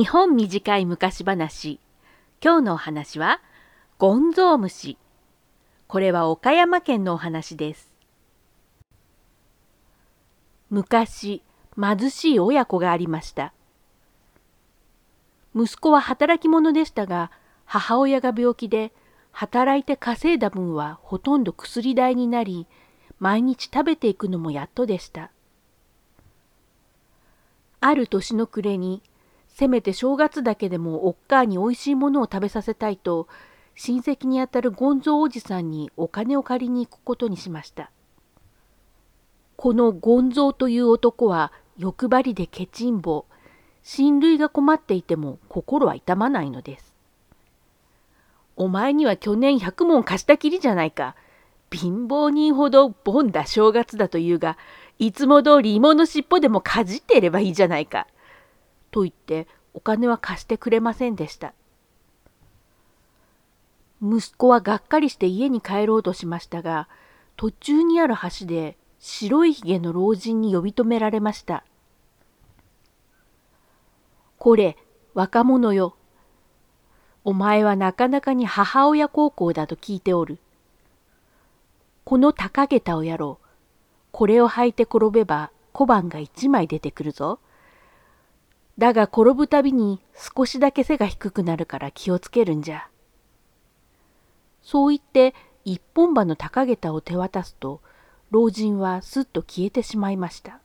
日本短い昔話。今日のお話はゴンゾウムシ。これは岡山県のお話です。昔貧しい親子がありました。息子は働き者でしたが母親が病気で働いて稼いだ分はほとんど薬代になり毎日食べていくのもやっとでした。ある年の暮れにせめて正月だけでもおっかあにおいしいものを食べさせたいと親戚にあたるゴンゾーおじさんにお金を借りに行くことにしました。このゴンゾーという男は欲張りでケチンボ親類が困っていても心は痛まないのです。お前には去年100文貸したきりじゃないか。貧乏人ほどボンだ正月だというが、いつも通り芋の尻尾でもかじっていればいいじゃないか。と言ってお金は貸してくれませんでした。息子はがっかりして家に帰ろうとしましたが、途中にある橋で白いひげの老人に呼び止められました。これ、若者よ。お前はなかなかに母親孝行だと聞いておる。この高下駄をやろう。これを履いて転べば小判が一枚出てくるぞ。だが転ぶたびに少しだけ背が低くなるから気をつけるんじゃ。そう言って一本歯の高下駄を手渡すと老人はすっと消えてしまいました。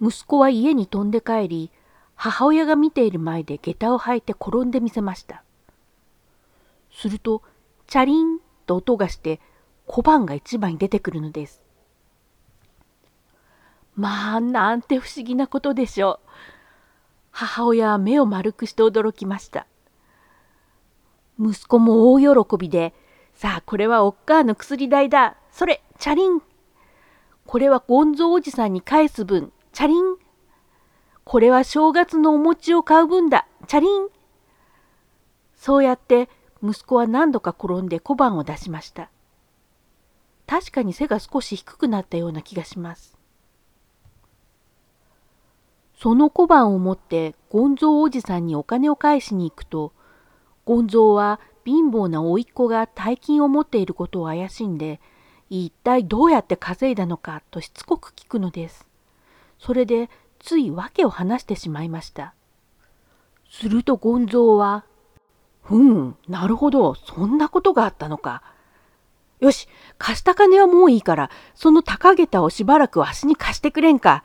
息子は家に飛んで帰り母親が見ている前で下駄を履いて転んでみせました。するとチャリンと音がして小判が一枚出てくるのです。まあなんて不思議なことでしょう。母親は目を丸くして驚きました。息子も大喜びで、さあこれはおっかあの薬代だ。それ、チャリン。これはゴンゾおじさんに返す分、チャリン。これは正月のお餅を買う分だ。チャリン。そうやって息子は何度か転んで小判を出しました。確かに背が少し低くなったような気がします。その小判を持ってゴンゾーおじさんにお金を返しに行くと、ゴンゾーは貧乏な甥っ子が大金を持っていることを怪しんで、一体どうやって稼いだのかとしつこく聞くのです。それでつい訳を話してしまいました。するとゴンゾーは、ふん、なるほど、そんなことがあったのか。よし、貸した金はもういいから、その高下駄をしばらくわしに貸してくれんか。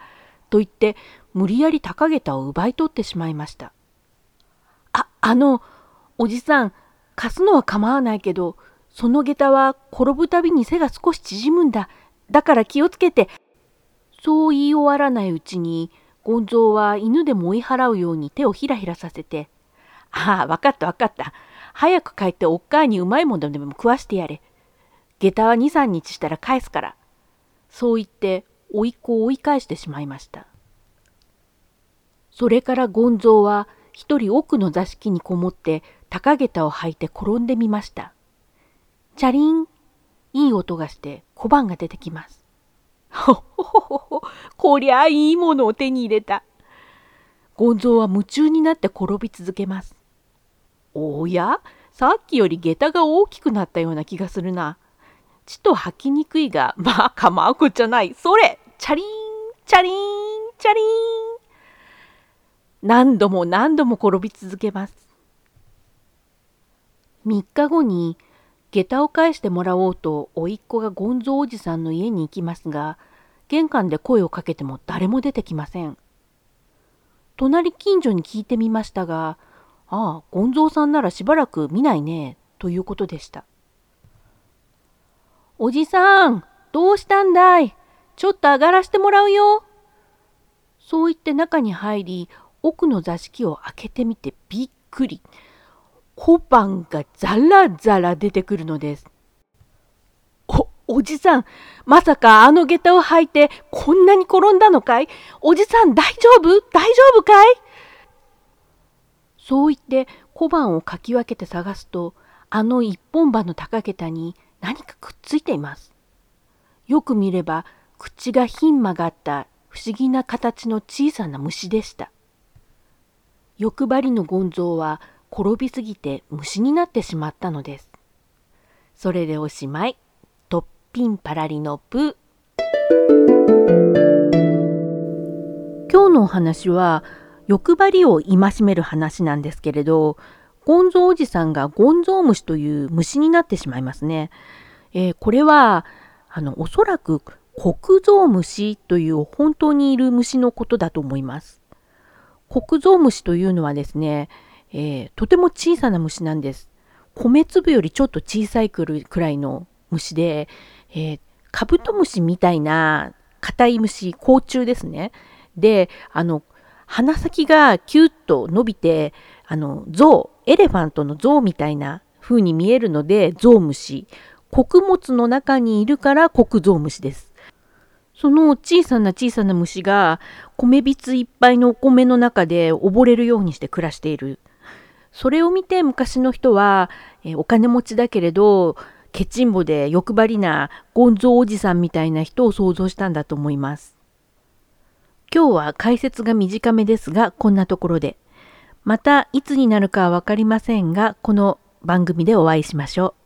と言って、無理やり高下駄を奪い取ってしまいました。あ、あの、おじさん、貸すのは構わないけど、その下駄は転ぶたびに背が少し縮むんだ。だから気をつけて。そう言い終わらないうちに、ゴンゾーは犬でも追い払うように手をひらひらさせて、ああ、わかったわかった。早く帰っておっかあにうまいものでも食わしてやれ。下駄は2、3日したら返すから。そう言って、甥っ子を追い返してしまいました。それからゴンゾーは一人奥の座敷にこもって高下駄を履いて転んでみました。チャリン、いい音がして小判が出てきます。ほほほほほ、こりゃあいいものを手に入れた。ゴンゾーは夢中になって転び続けます。おや？さっきより下駄が大きくなったような気がするな。ちと履きにくいが、まあ構うこっちゃない。それチャリン、チャリン、チャリン。何度も何度も転び続けます。3日後に下駄を返してもらおうと甥っ子がゴンゾおじさんの家に行きますが玄関で声をかけても誰も出てきません。隣近所に聞いてみましたが「ああゴンゾーさんならしばらく見ないね」ということでした。おじさんどうしたんだい？ちょっと上がらしてもらうよ。そう言って中に入り奥の座敷を開けてみてびっくり。小判がザラザラ出てくるのです。お、おじさん、まさかあの下駄を履いてこんなに転んだのかい？おじさん大丈夫？大丈夫かい？そう言って小判をかき分けて探すと、あの一本歯の高下駄に何かくっついています。よく見れば口がひん曲がった不思議な形の小さな虫でした。欲張りのゴンゾーは転びすぎて虫になってしまったのです。それでおしまい。トッピンパラリのプー。今日のお話は欲張りを戒める話なんですけれど、ゴンゾーおじさんがゴンゾームシという虫になってしまいますね。えー、これは、あの、おそらく黒ゾウムシという本当にいる虫のことだと思います。黒ゾウムシというのはですね、えー、とても小さな虫なんです。米粒よりちょっと小さいくらいの虫で、えー、カブトムシみたいな硬い虫、甲虫ですね。で、あの、鼻先がキュッと伸びて、あの、象、エレファントの象みたいな風に見えるので、象虫。穀物の中にいるから穀象虫です。その小さな小さな虫が米びついっぱいのお米の中で溺れるようにして暮らしている。それを見て昔の人は、えお金持ちだけれどケチンボで欲張りなゴンゾおじさんみたいな人を想像したんだと思います。今日は解説が短めですがこんなところで。またいつになるかは分かりませんがこの番組でお会いしましょう。